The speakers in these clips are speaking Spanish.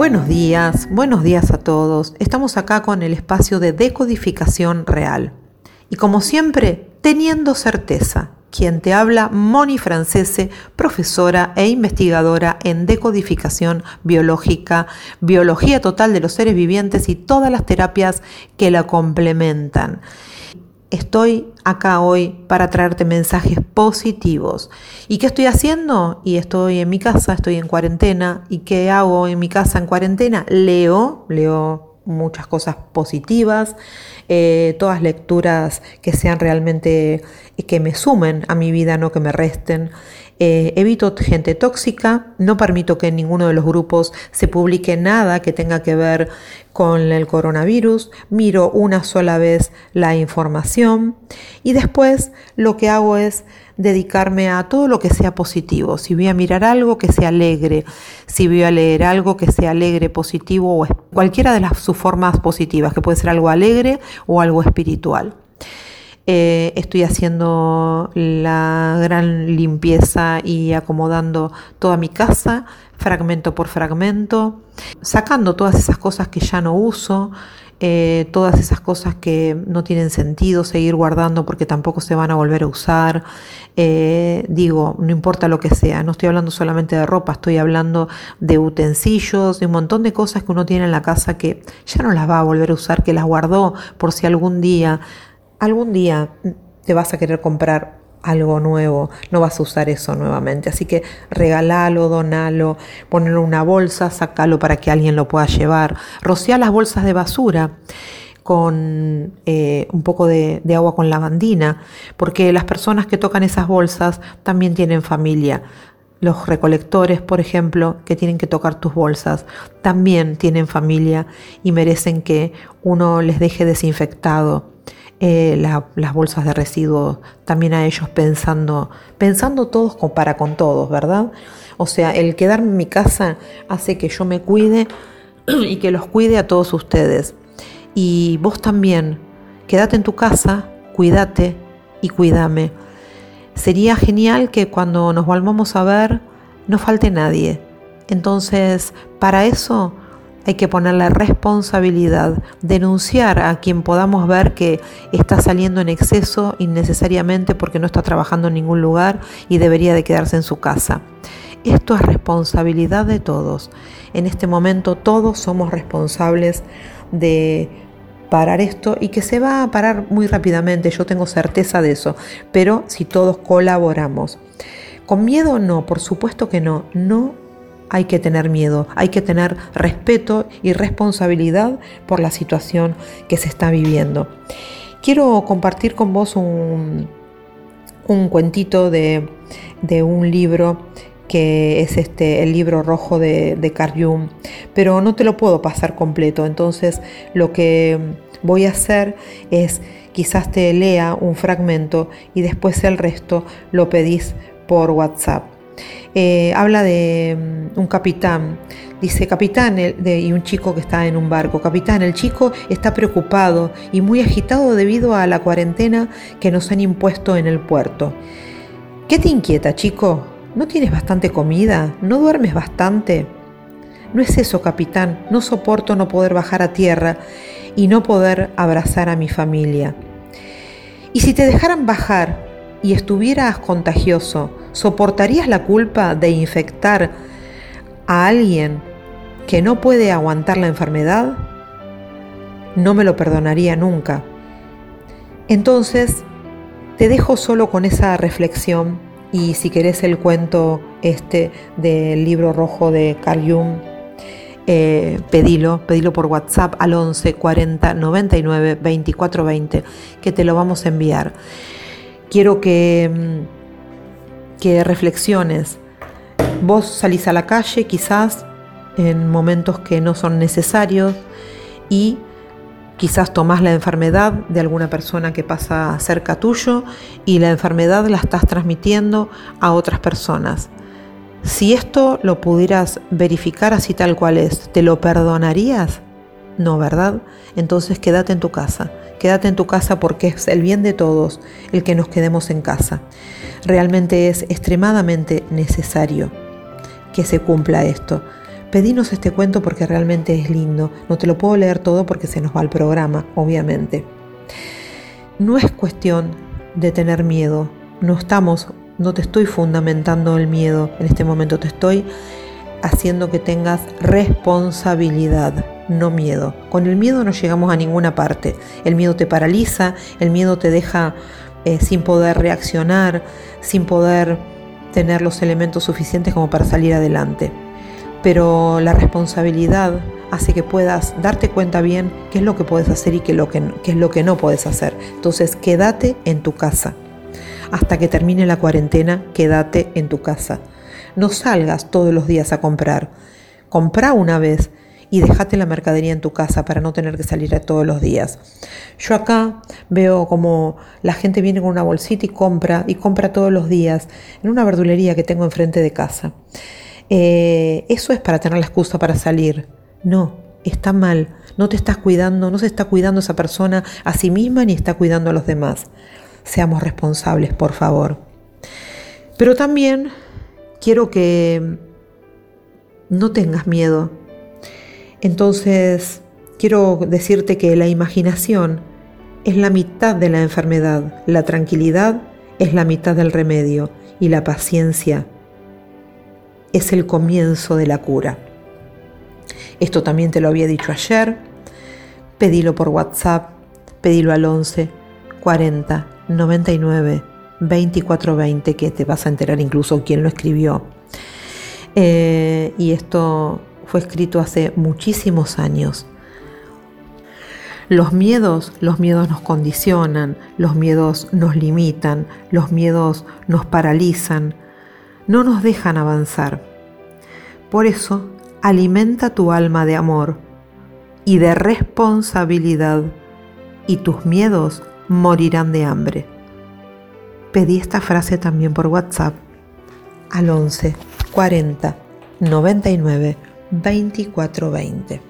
Buenos días, buenos días a todos. Estamos acá con el espacio de decodificación real. Y como siempre, teniendo certeza. Quien te habla, Moni Francese, profesora e investigadora en decodificación biológica, biología total de los seres vivientes y todas las terapias que la complementan. Estoy acá hoy para traerte mensajes positivos. ¿Y qué estoy haciendo? Y estoy en mi casa, estoy en cuarentena. ¿Y qué hago en mi casa en cuarentena? Leo, leo muchas cosas positivas, eh, todas lecturas que sean realmente, que me sumen a mi vida, no que me resten. Eh, evito gente tóxica, no permito que en ninguno de los grupos se publique nada que tenga que ver con el coronavirus, miro una sola vez la información y después lo que hago es dedicarme a todo lo que sea positivo. Si voy a mirar algo que sea alegre, si voy a leer algo que sea alegre, positivo o cualquiera de las sus formas positivas, que puede ser algo alegre o algo espiritual. Eh, estoy haciendo la gran limpieza y acomodando toda mi casa, fragmento por fragmento, sacando todas esas cosas que ya no uso, eh, todas esas cosas que no tienen sentido seguir guardando porque tampoco se van a volver a usar. Eh, digo, no importa lo que sea, no estoy hablando solamente de ropa, estoy hablando de utensilios, de un montón de cosas que uno tiene en la casa que ya no las va a volver a usar, que las guardó por si algún día algún día te vas a querer comprar algo nuevo, no vas a usar eso nuevamente. Así que regalalo, donalo, ponelo en una bolsa, sacalo para que alguien lo pueda llevar. Rocía las bolsas de basura con eh, un poco de, de, agua con lavandina, porque las personas que tocan esas bolsas también tienen familia. Los recolectores, por ejemplo, que tienen que tocar tus bolsas, también tienen familia y merecen que uno les deje desinfectado eh, las bolsas de residuos, también a ellos pensando, pensando todos para con todos, ¿verdad? O sea, el quedarme en mi casa hace que yo me cuide y que los cuide a todos ustedes. Y vos también, quédate en tu casa, cuídate y cuídame. Sería genial que cuando nos volvamos a ver no falte nadie. Entonces, para eso hay que ponerle responsabilidad, denunciar a quien podamos ver que está saliendo en exceso innecesariamente porque no está trabajando en ningún lugar y debería de quedarse en su casa. Esto es responsabilidad de todos. En este momento todos somos responsables de parar esto y que se va a parar muy rápidamente, yo tengo certeza de eso, pero si todos colaboramos. Con miedo no, por supuesto que no, no hay que tener miedo, hay que tener respeto y responsabilidad por la situación que se está viviendo. Quiero compartir con vos un, cuentito de, un libro que es este el libro rojo de, de Carl Jung, pero no te lo puedo pasar completo, entonces lo que voy a hacer es quizás te lea un fragmento y después el resto lo pedís por WhatsApp. Eh, habla de mm, un capitán. Dice, capitán, y un chico que está en un barco. Capitán, el chico está preocupado y muy agitado debido a la cuarentena que nos han impuesto en el puerto. ¿Qué te inquieta, chico? ¿No tienes bastante comida? ¿No duermes bastante? No es eso, capitán. No soporto no poder bajar a tierra y no poder abrazar a mi familia. ¿Y si te dejaran bajar y estuvieras contagioso, ¿soportarías la culpa de infectar a alguien que no puede aguantar la enfermedad? No me lo perdonaría nunca. Entonces, te dejo solo con esa reflexión y si querés el cuento este del libro rojo de Carl Jung, eh, pedilo, pedilo por WhatsApp al 11 40 99 24 20 que te lo vamos a enviar quiero que, mm, que reflexiones. Vos salís a la calle quizás en momentos que no son necesarios y Quizás tomás la enfermedad de alguna persona que pasa cerca tuyo y la enfermedad la estás transmitiendo a otras personas. Si esto lo pudieras verificar así tal cual es, ¿te lo perdonarías? No, ¿verdad? Entonces quédate en tu casa. Quédate en tu casa porque es el bien de todos el que nos quedemos en casa. Realmente es extremadamente necesario que se cumpla esto. Pedinos este cuento porque realmente es lindo. No te lo puedo leer todo porque se nos va el programa, obviamente. No es cuestión de tener miedo. No estamos, no te estoy fundamentando el miedo en este momento, te estoy haciendo que tengas responsabilidad, no miedo. Con el miedo no llegamos a ninguna parte. El miedo te paraliza, el miedo te deja eh, sin poder reaccionar, sin poder tener los elementos suficientes como para salir adelante pero la responsabilidad hace que puedas darte cuenta bien qué es lo que puedes hacer y qué es lo que, qué es lo que no puedes hacer. Entonces, quédate en tu casa. Hasta que termine la cuarentena, quédate en tu casa. No salgas todos los días a comprar. Comprá una vez y dejate la mercadería en tu casa para no tener que salir a todos los días. Yo acá veo como la gente viene con una bolsita y compra y compra todos los días en una verdulería que tengo enfrente de casa. Eh, eso es para tener la excusa para salir. No, está mal. No te estás cuidando, no se está cuidando esa persona a sí misma ni está cuidando a los demás. Seamos responsables, por favor. Pero también quiero que no tengas miedo. Entonces, quiero decirte que la imaginación es la mitad de la enfermedad, la tranquilidad es la mitad del remedio y la paciencia es el comienzo de la cura. Esto también te lo había dicho ayer. Pedilo por WhatsApp, pedilo al 11 40 99 24 20, que te vas a enterar incluso quién lo escribió. Eh, y esto fue escrito hace muchísimos años. Los miedos, los miedos nos condicionan, los miedos nos limitan, los miedos nos paralizan, no nos dejan avanzar. Por eso, alimenta tu alma de amor y de responsabilidad y tus miedos morirán de hambre. Pedí esta frase también por WhatsApp al 11 40 99 24 20.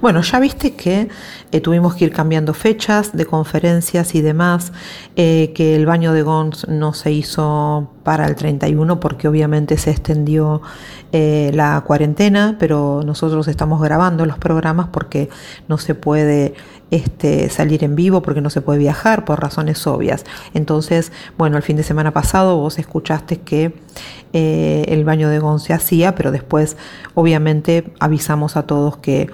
Bueno, ya viste que eh, tuvimos que ir cambiando fechas de conferencias y demás, eh, que el baño de Gons no se hizo para el 31 porque obviamente se extendió eh, la cuarentena, pero nosotros estamos grabando los programas porque no se puede este, salir en vivo, porque no se puede viajar por razones obvias. Entonces, bueno, el fin de semana pasado vos escuchaste que el baño de Gon se hacía, pero después obviamente avisamos a todos que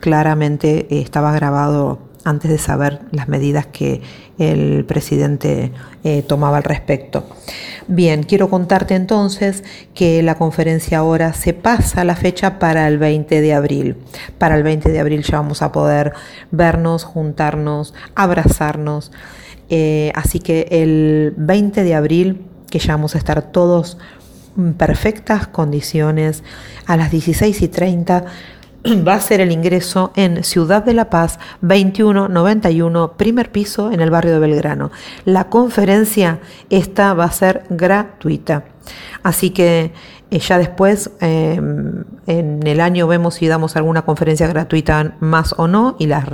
claramente eh, estaba grabado antes de saber las medidas que el presidente eh, tomaba al respecto. Bien, quiero contarte entonces que la conferencia ahora se pasa la fecha para el 20 de abril. Para el 20 de abril ya vamos a poder vernos, juntarnos, abrazarnos. Eh, así que el 20 de abril, que ya vamos a estar todos en perfectas condiciones, a las 16 y 30 va a ser el ingreso en Ciudad de la Paz 2191, primer piso en el barrio de Belgrano. La conferencia esta va a ser gratuita. Así que ya después, em, en el año vemos si damos alguna conferencia gratuita más o no, y las,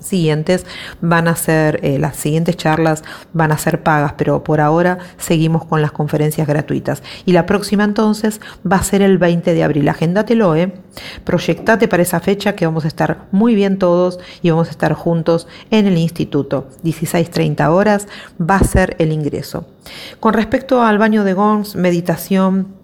siguientes van a ser, eh, las siguientes charlas van a ser pagas, pero por ahora seguimos con las conferencias gratuitas. Y la próxima entonces va a ser el 20 de abril. Agéndatelo, ¿eh? Proyectate para esa fecha que vamos a estar muy bien todos y vamos a estar juntos en el instituto. 16.30 horas va a ser el ingreso. Con respecto al baño de Gons, meditación,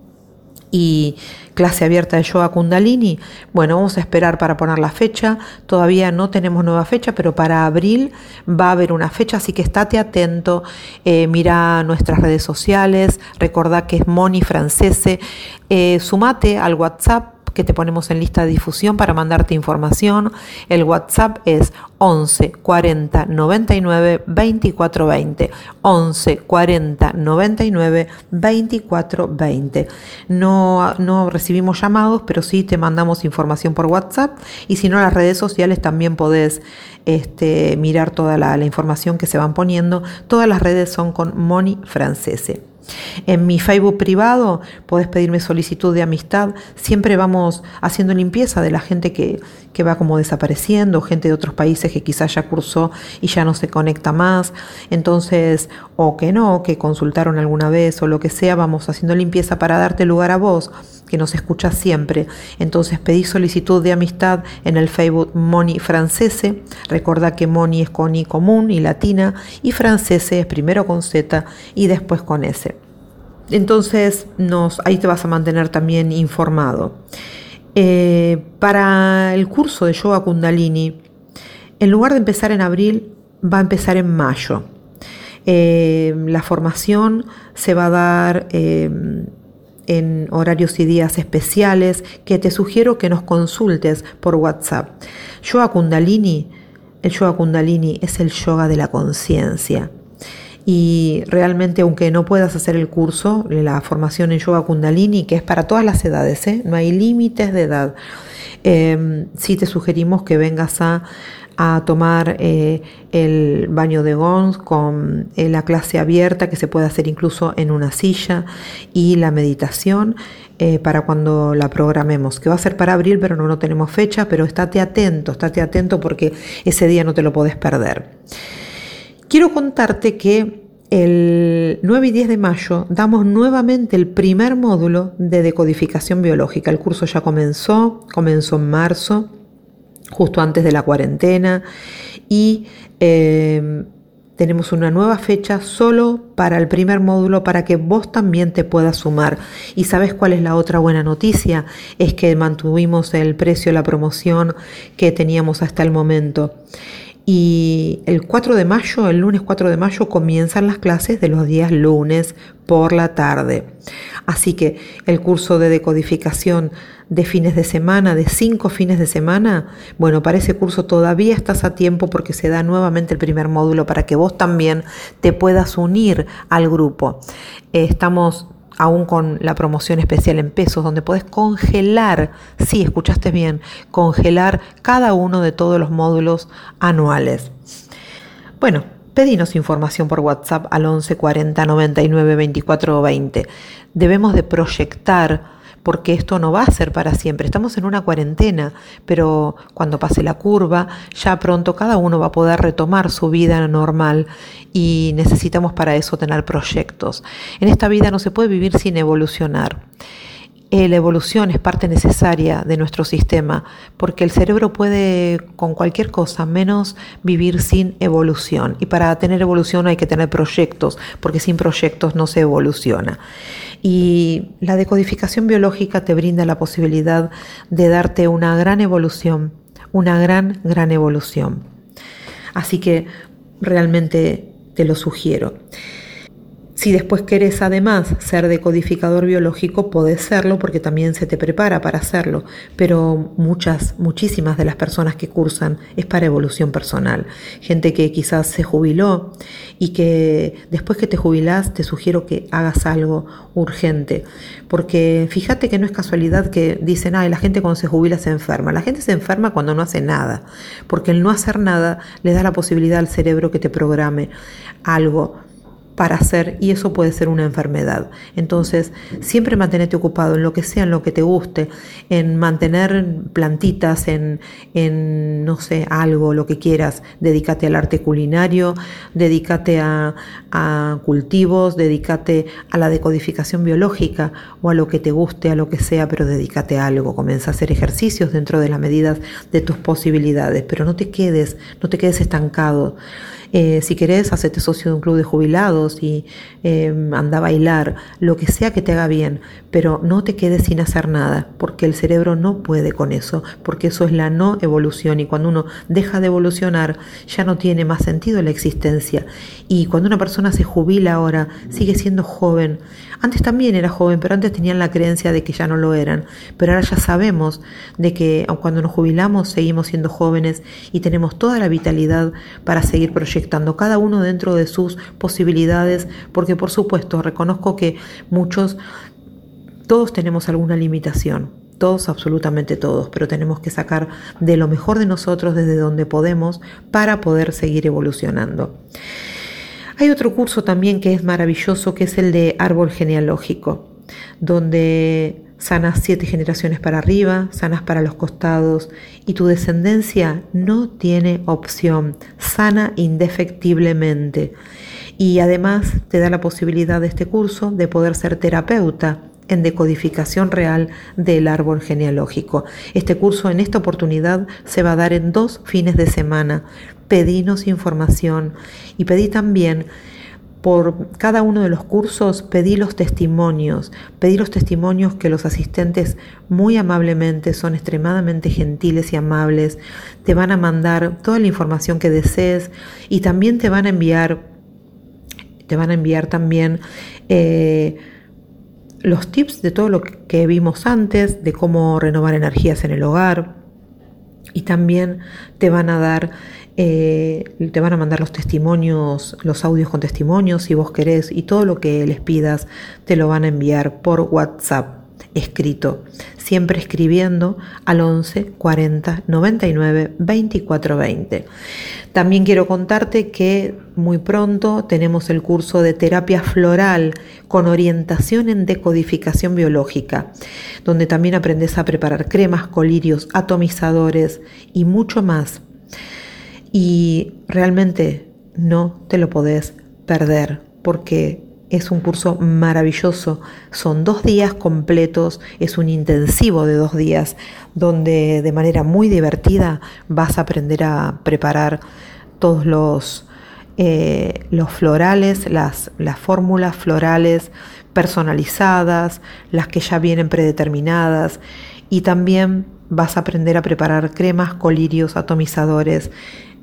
y clase abierta de yoga kundalini. Bueno, vamos a esperar para poner la fecha. Todavía no tenemos nueva fecha, pero para abril va a haber una fecha, así que estate atento. Eh, mira nuestras redes sociales. Recordá que es Moni Francese. Eh, sumate al WhatsApp que te ponemos en lista de difusión para mandarte información. El WhatsApp es 11 40 99 24 20. 11 40 99 24 20. No, no recibimos llamados, pero sí te mandamos información por WhatsApp y si no, las redes sociales también podés este, mirar toda la, la información que se van poniendo. Todas las redes son con Moni Francese. En mi Facebook privado podés pedirme solicitud de amistad. Siempre vamos haciendo limpieza de la gente que, que, va como desapareciendo, gente de otros países que quizás ya cursó y ya no se conecta más. Entonces, o que no, que consultaron alguna vez o lo que sea, vamos haciendo limpieza para darte lugar a vos que nos escuchas siempre. Entonces pedí solicitud de amistad en el Facebook Moni Francese. Recuerda que Moni es con I común y latina y Francese es primero con Z y después con S. Entonces nos, ahí te vas a mantener también informado. Eh, para el curso de yoga kundalini, en lugar de empezar en abril, va a empezar en mayo. Eh, la formación se va a dar eh, en horarios y días especiales que te sugiero que nos consultes por WhatsApp. Yoga Kundalini, el yoga Kundalini es el yoga de la conciencia. Y realmente, aunque no puedas hacer el curso, la formación en yoga Kundalini, que es para todas las edades, ¿eh? no hay límites de edad, eh, sí te sugerimos que vengas a a tomar eh, el baño de Gons con eh, la clase abierta que se puede hacer incluso en una silla y la meditación eh, para cuando la programemos, que va a ser para abril pero no, no tenemos fecha, pero estate atento, estate atento porque ese día no te lo podés perder. Quiero contarte que el 9 y 10 de mayo damos nuevamente el primer módulo de decodificación biológica. El curso ya comenzó, comenzó en marzo justo antes de la cuarentena y em, tenemos una nueva fecha solo para el primer módulo para que vos también te puedas sumar. ¿Y sabes cuál es la otra buena noticia? Es que mantuvimos el precio, la promoción que teníamos hasta el momento. Y el 4 de mayo, el lunes 4 de mayo, comienzan las clases de los días lunes por la tarde. Así que el curso de decodificación de fines de semana, de cinco fines de semana, bueno, para ese curso todavía estás a tiempo porque se da nuevamente el primer módulo para que vos también te puedas unir al grupo. estamos aún con la promoción especial en pesos, donde podés congelar, sí, escuchaste bien, congelar cada uno de todos los módulos anuales. Bueno, pedinos información por WhatsApp al 11 40 99 24 20. Debemos de proyectar porque esto no va a ser para siempre. Estamos en una cuarentena, pero cuando pase la curva, ya pronto cada uno va a poder retomar su vida normal y necesitamos para eso tener proyectos. En esta vida no se puede vivir sin evolucionar. Eh, la evolución es parte necesaria de nuestro sistema, porque el cerebro puede con cualquier cosa menos vivir sin evolución. Y para tener evolución hay que tener proyectos, porque sin proyectos no se evoluciona. Y la decodificación biológica te brinda la posibilidad de darte una gran evolución, una gran, gran evolución. Así que realmente te lo sugiero. Si después querés además ser decodificador biológico, podés serlo porque también se te prepara para hacerlo, pero muchas, muchísimas de las personas que cursan es para evolución personal. Gente que quizás se jubiló y que después que te jubilás te sugiero que hagas algo urgente, porque fíjate que no es casualidad que dicen, ay, la gente cuando se jubila se enferma. La gente se enferma cuando no hace nada, porque el no hacer nada le da la posibilidad al cerebro que te programe algo para hacer y eso puede ser una enfermedad. Entonces, siempre mantenerte ocupado en lo que sea, en lo que te guste, en mantener plantitas, en, en no sé, algo, lo que quieras. Dedícate al arte culinario, dedícate a, a cultivos, dedícate a la decodificación biológica o a lo que te guste, a lo que sea, pero dedícate a algo. Comienza a hacer ejercicios dentro de las medidas de tus posibilidades, pero no te quedes, no te quedes estancado. Eh, si querés, hacete socio de un club de jubilados y eh, anda a bailar, lo que sea que te haga bien, pero no te quedes sin hacer nada, porque el cerebro no puede con eso, porque eso es la no evolución y cuando uno deja de evolucionar ya no tiene más sentido la existencia. Y cuando una persona se jubila ahora, sigue siendo joven. Antes también era joven, pero antes tenían la creencia de que ya no lo eran. Pero ahora ya sabemos de que cuando nos jubilamos seguimos siendo jóvenes y tenemos toda la vitalidad para seguir proyectando, cada uno dentro de sus posibilidades, porque por supuesto reconozco que muchos, todos tenemos alguna limitación todos, absolutamente todos, pero tenemos que sacar de lo mejor de nosotros desde donde podemos para poder seguir evolucionando. Hay otro curso también que es maravilloso, que es el de árbol genealógico, donde sanas siete generaciones para arriba, sanas para los costados y tu descendencia no tiene opción, sana indefectiblemente. Y además te da la posibilidad de este curso de poder ser terapeuta en decodificación real del árbol genealógico. Este curso en esta oportunidad se va a dar en dos fines de semana. Pedinos información y pedí también por cada uno de los cursos pedí los testimonios, pedí los testimonios que los asistentes muy amablemente son extremadamente gentiles y amables, te van a mandar toda la información que desees y también te van a enviar, te van a enviar también eh, los tips de todo lo que vimos antes, de cómo renovar energías en el hogar y también te van a dar, eh, te van a mandar los testimonios, los audios con testimonios si vos querés y todo lo que les pidas te lo van a enviar por WhatsApp escrito, siempre escribiendo al 11 40 99 24 20. También quiero contarte que muy pronto tenemos el curso de terapia floral con orientación en decodificación biológica, donde también aprendes a preparar cremas, colirios, atomizadores y mucho más. Y realmente no te lo podés perder porque es un curso maravilloso. Son dos días completos, es un intensivo de dos días donde de manera muy divertida vas a aprender a preparar todos los, eh, los florales, las, las fórmulas florales personalizadas, las que ya vienen predeterminadas y también vas a aprender a preparar cremas, colirios, atomizadores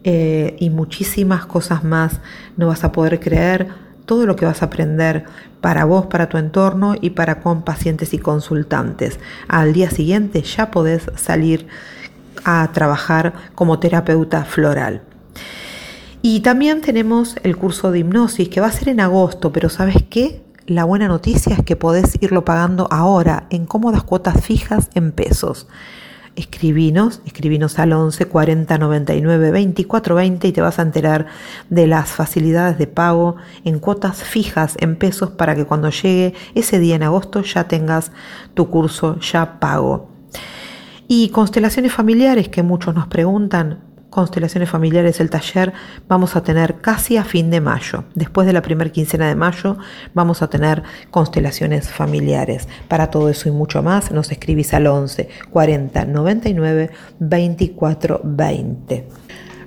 eh, y muchísimas cosas más. No vas a poder creer todo lo que vas a aprender para vos, para tu entorno y para con pacientes y consultantes. Al día siguiente ya podés salir a trabajar como terapeuta floral. Y también tenemos el curso de hipnosis que va a ser en agosto, pero ¿sabes qué? La buena noticia es que podés irlo pagando ahora en cómodas cuotas fijas en pesos escribinos, escribinos al 11 40 99 24 20 y te vas a enterar de las facilidades de pago en cuotas fijas en pesos para que cuando llegue ese día en agosto ya tengas tu curso ya pago. Y constelaciones familiares que muchos nos preguntan, Constelaciones Familiares, el taller, vamos a tener casi a fin de mayo. Después de la primera quincena de mayo vamos a tener constelaciones familiares. Para todo eso y mucho más, nos escribís al 11 40 99 24 20.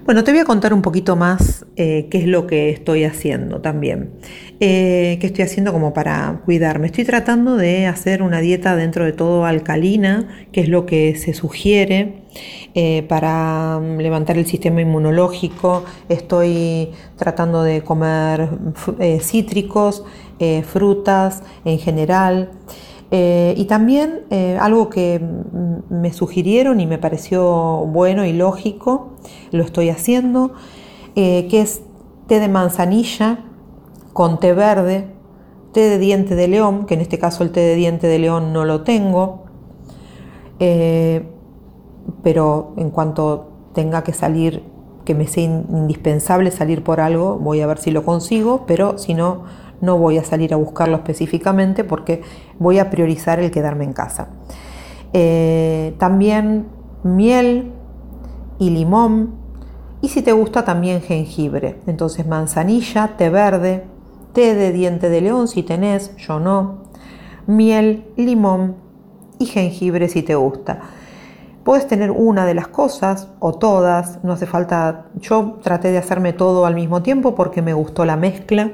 Bueno, te voy a contar un poquito más eh, qué es lo que estoy haciendo también. Eh, qué estoy haciendo como para cuidarme. Estoy tratando de hacer una dieta dentro de todo alcalina, que es lo que se sugiere eh, para mm, levantar el sistema inmunológico. Estoy tratando de comer cítricos, frutas en general. Eh, y también eh, algo que me sugirieron y me pareció bueno y lógico, lo estoy haciendo, eh, que es té de manzanilla con té verde, té de diente de león, que en este caso el té de diente de león no lo tengo, pero en cuanto tenga que salir, que me sea indispensable salir por algo, voy a ver si lo consigo, pero si no, no voy a salir a buscarlo específicamente porque voy a priorizar el quedarme en casa. Eh, también miel y limón y si te gusta también jengibre. Entonces manzanilla, té verde, té de diente de león si tenés, yo no, miel, limón y jengibre si te gusta. Puedes tener una de las cosas o todas, no hace falta, yo traté de hacerme todo al mismo tiempo porque me gustó la mezcla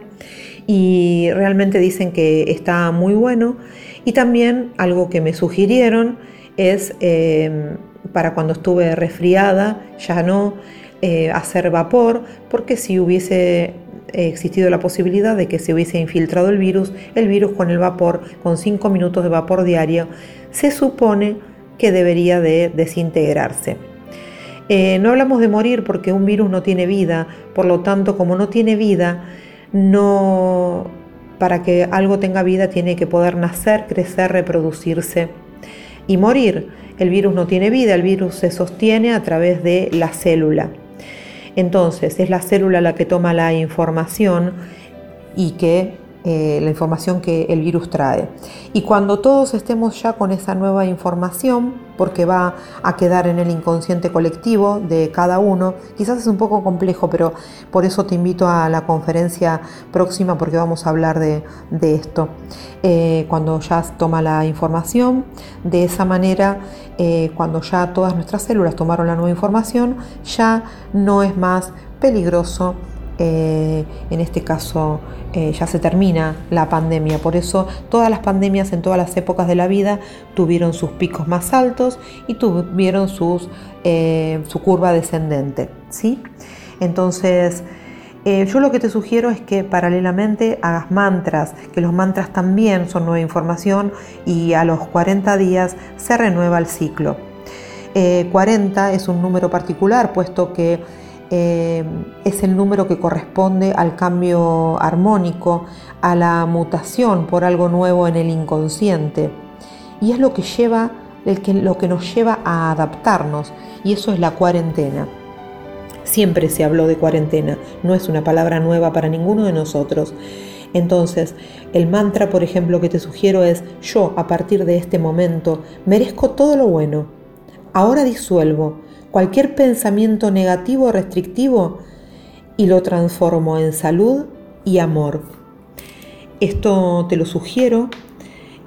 y realmente dicen que está muy bueno. Y también algo que me sugirieron es em, para cuando estuve resfriada, ya no eh, hacer vapor, porque si hubiese existido la posibilidad de que se hubiese infiltrado el virus, el virus con el vapor, con 5 minutos de vapor diario, se supone que debería de desintegrarse. Eh, no hablamos de morir porque un virus no tiene vida, por lo tanto, como no tiene vida, no para que algo tenga vida tiene que poder nacer, crecer, reproducirse y morir. El virus no tiene vida, el virus se sostiene a través de la célula. Entonces, es la célula la que toma la información y que eh, la información que el virus trae. Y cuando todos estemos ya con esa nueva información, porque va a quedar en el inconsciente colectivo de cada uno, quizás es un poco complejo, pero por eso te invito a la conferencia próxima porque vamos a hablar de, esto. Eh, cuando ya toma la información, de esa manera, eh, cuando ya todas nuestras células tomaron la nueva información, ya no es más peligroso eh, en este caso eh, ya se termina la pandemia. Por eso todas las pandemias en todas las épocas de la vida tuvieron sus picos más altos y tuvieron sus, eh, su curva descendente. ¿sí? Entonces, yo lo que te sugiero es que paralelamente hagas mantras, que los mantras también son nueva información y a los 40 días se renueva el ciclo. 40 es un número particular, puesto que eh, es el número que corresponde al cambio armónico, a la mutación por algo nuevo en el inconsciente. Y es lo que, lleva, lo que nos lleva a adaptarnos, y eso es la cuarentena. Siempre se habló de cuarentena, no es una palabra nueva para ninguno de nosotros. Entonces, el mantra, por ejemplo, que te sugiero es, yo a partir de este momento merezco todo lo bueno. Ahora disuelvo, cualquier pensamiento negativo o restrictivo y lo transformo en salud y amor. Esto te lo sugiero,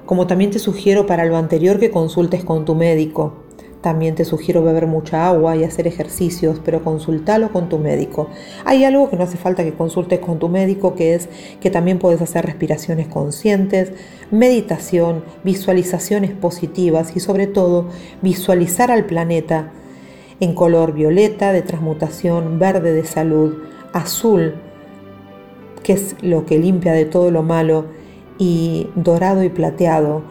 como también te sugiero para lo anterior que consultes con tu médico. También te sugiero beber mucha agua y hacer ejercicios, pero consultalo con tu médico. Hay algo que no hace falta que consultes con tu médico, que es que también puedes hacer respiraciones conscientes, meditación, visualizaciones positivas y sobre todo visualizar al planeta en color violeta de transmutación, verde de salud, azul, que es lo que limpia de todo lo malo, y dorado y plateado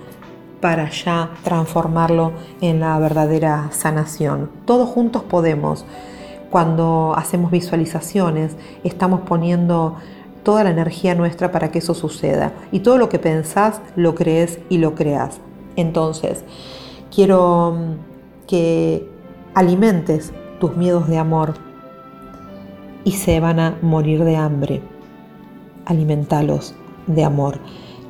para ya transformarlo en la verdadera sanación. Todos juntos podemos. Cuando hacemos visualizaciones, estamos poniendo toda la energía nuestra para que eso suceda. Y todo lo que pensás, lo crees y lo creas. Entonces, quiero que alimentes tus miedos de amor y se van a morir de hambre. Alimentalos de amor.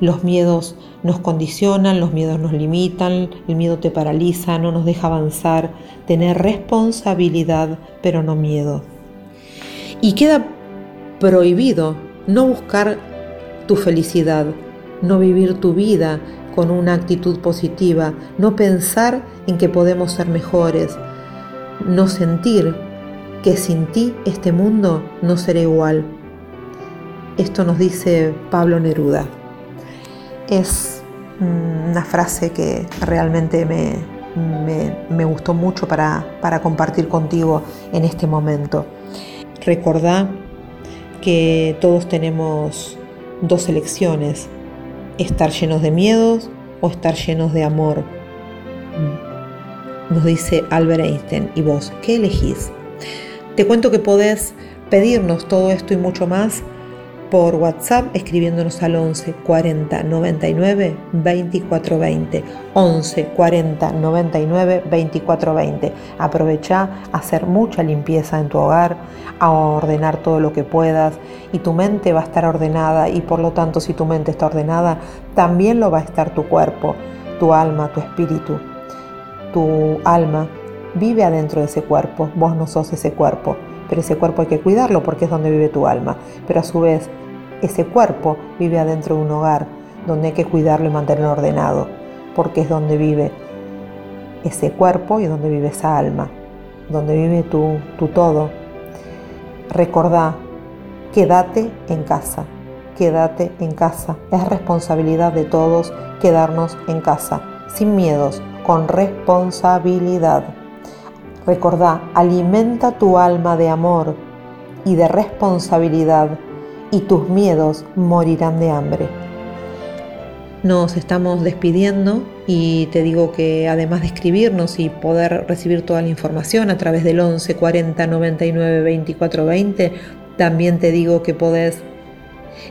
Los miedos nos condicionan, los miedos nos limitan, el miedo te paraliza, no nos deja avanzar, tener responsabilidad, pero no miedo. Y queda prohibido no buscar tu felicidad, no vivir tu vida con una actitud positiva, no pensar en que podemos ser mejores, no sentir que sin ti este mundo no será igual. Esto nos dice Pablo Neruda. Es una frase que realmente me, me, gustó mucho para, para compartir contigo en este momento. Recordá que todos tenemos dos elecciones, estar llenos de miedos o estar llenos de amor nos dice Albert Einstein. ¿Y vos qué elegís? Te cuento que podés pedirnos todo esto y mucho más por WhatsApp escribiéndonos al 11 40 99 24 20. 11 40 99 24 20. Aprovecha a hacer mucha limpieza en tu hogar, a ordenar todo lo que puedas y tu mente va a estar ordenada y por lo tanto si tu mente está ordenada, también lo va a estar tu cuerpo, tu alma, tu espíritu tu alma vive adentro de ese cuerpo, vos no sos ese cuerpo, pero ese cuerpo hay que cuidarlo porque es donde vive tu alma, pero a su vez ese cuerpo vive adentro de un hogar donde hay que cuidarlo y mantenerlo ordenado, porque es donde vive ese cuerpo y donde vive esa alma, donde vive tu, tu todo. Recordá, quédate en casa, quédate en casa. Es responsabilidad de todos quedarnos en casa, sin miedos, con responsabilidad. Recordá, alimenta tu alma de amor y de responsabilidad y tus miedos morirán de hambre. Nos estamos despidiendo y te digo que además de escribirnos y poder recibir toda la información a través del 11 40 99 24 20, también te digo que podés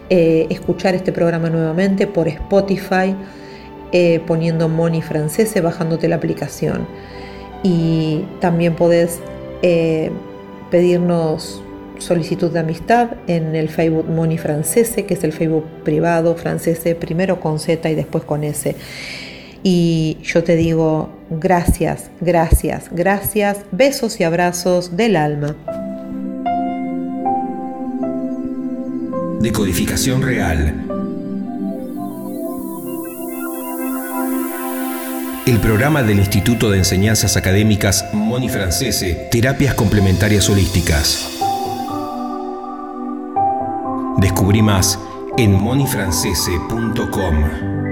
eh, escuchar este programa nuevamente por Spotify, eh, poniendo Moni Francese, bajándote la aplicación. Y también podés eh, pedirnos solicitud de amistad en el Facebook Moni Francese, que es el Facebook privado francese, primero con Z y después con S. Y yo te digo gracias, gracias, gracias, besos y abrazos del alma. Decodificación real. El programa del Instituto de Enseñanzas Académicas Moni Francese, Terapias Complementarias Holísticas. Descubrí más en monifrancese.com.